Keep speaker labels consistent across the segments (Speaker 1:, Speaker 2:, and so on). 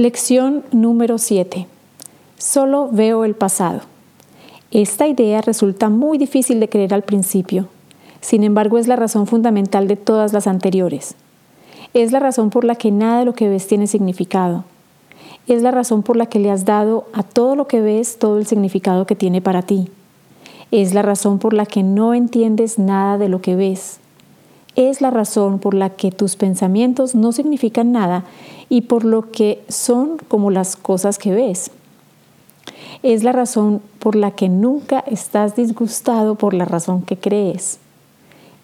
Speaker 1: Lección número 7. Solo veo el pasado. Esta idea resulta muy difícil de creer al principio. Sin embargo, es la razón fundamental de todas las anteriores. Es la razón por la que nada de lo que ves tiene significado. Es la razón por la que le has dado a todo lo que ves todo el significado que tiene para ti. Es la razón por la que no entiendes nada de lo que ves es la razón por la que tus pensamientos no significan nada y por lo que son como las cosas que ves. Es la razón por la que nunca estás disgustado por la razón que crees.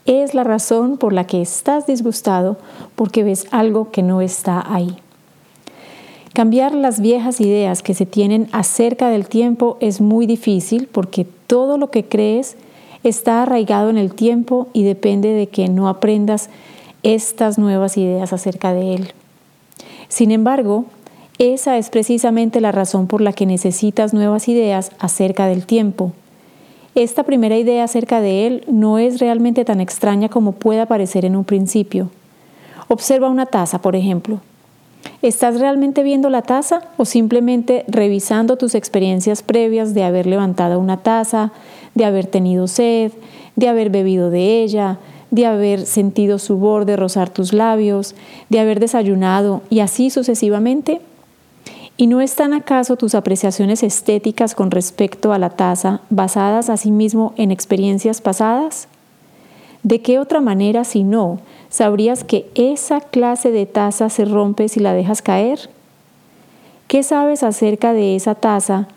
Speaker 1: Es la razón por la que estás disgustado porque ves algo que no está ahí. Cambiar las viejas ideas que se tienen acerca del tiempo es muy difícil porque todo lo que crees está arraigado en el tiempo y depende de que no aprendas estas nuevas ideas acerca de él. Sin embargo, esa es precisamente la razón por la que necesitas nuevas ideas acerca del tiempo. Esta primera idea acerca de él no es realmente tan extraña como pueda parecer en un principio. Observa una taza, por ejemplo. ¿Estás realmente viendo la taza o simplemente revisando tus experiencias previas de haber levantado una taza, de haber tenido sed, de haber bebido de ella, de haber sentido su borde rozar tus labios, de haber desayunado y así sucesivamente? ¿Y no están acaso tus apreciaciones estéticas con respecto a la taza basadas asimismo en experiencias pasadas? ¿De qué otra manera, si no, sabrías que esa clase de taza se rompe si la dejas caer? ¿Qué sabes acerca de esa taza,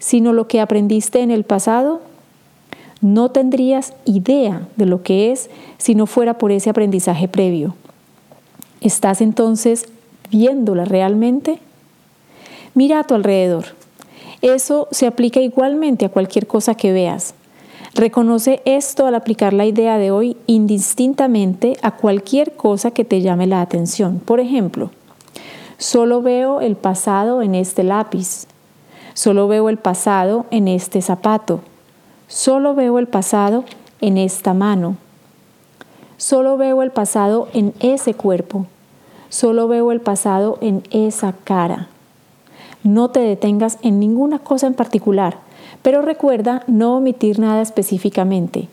Speaker 1: sino lo que aprendiste en el pasado? No tendrías idea de lo que es si no fuera por ese aprendizaje previo. ¿Estás entonces viéndola realmente? Mira a tu alrededor. Eso se aplica igualmente a cualquier cosa que veas. Reconoce esto al aplicar la idea de hoy indistintamente a cualquier cosa que te llame la atención. Por ejemplo, solo veo el pasado en este lápiz. Solo veo el pasado en este zapato. Solo veo el pasado en esta mano. Solo veo el pasado en ese cuerpo. Solo veo el pasado en esa cara. No te detengas en ninguna cosa en particular pero recuerda no omitir nada específicamente.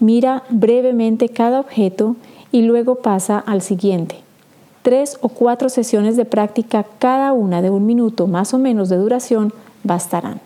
Speaker 1: Mira brevemente cada objeto y luego pasa al siguiente. Tres o cuatro sesiones de práctica, cada una de un minuto más o menos de duración, bastarán.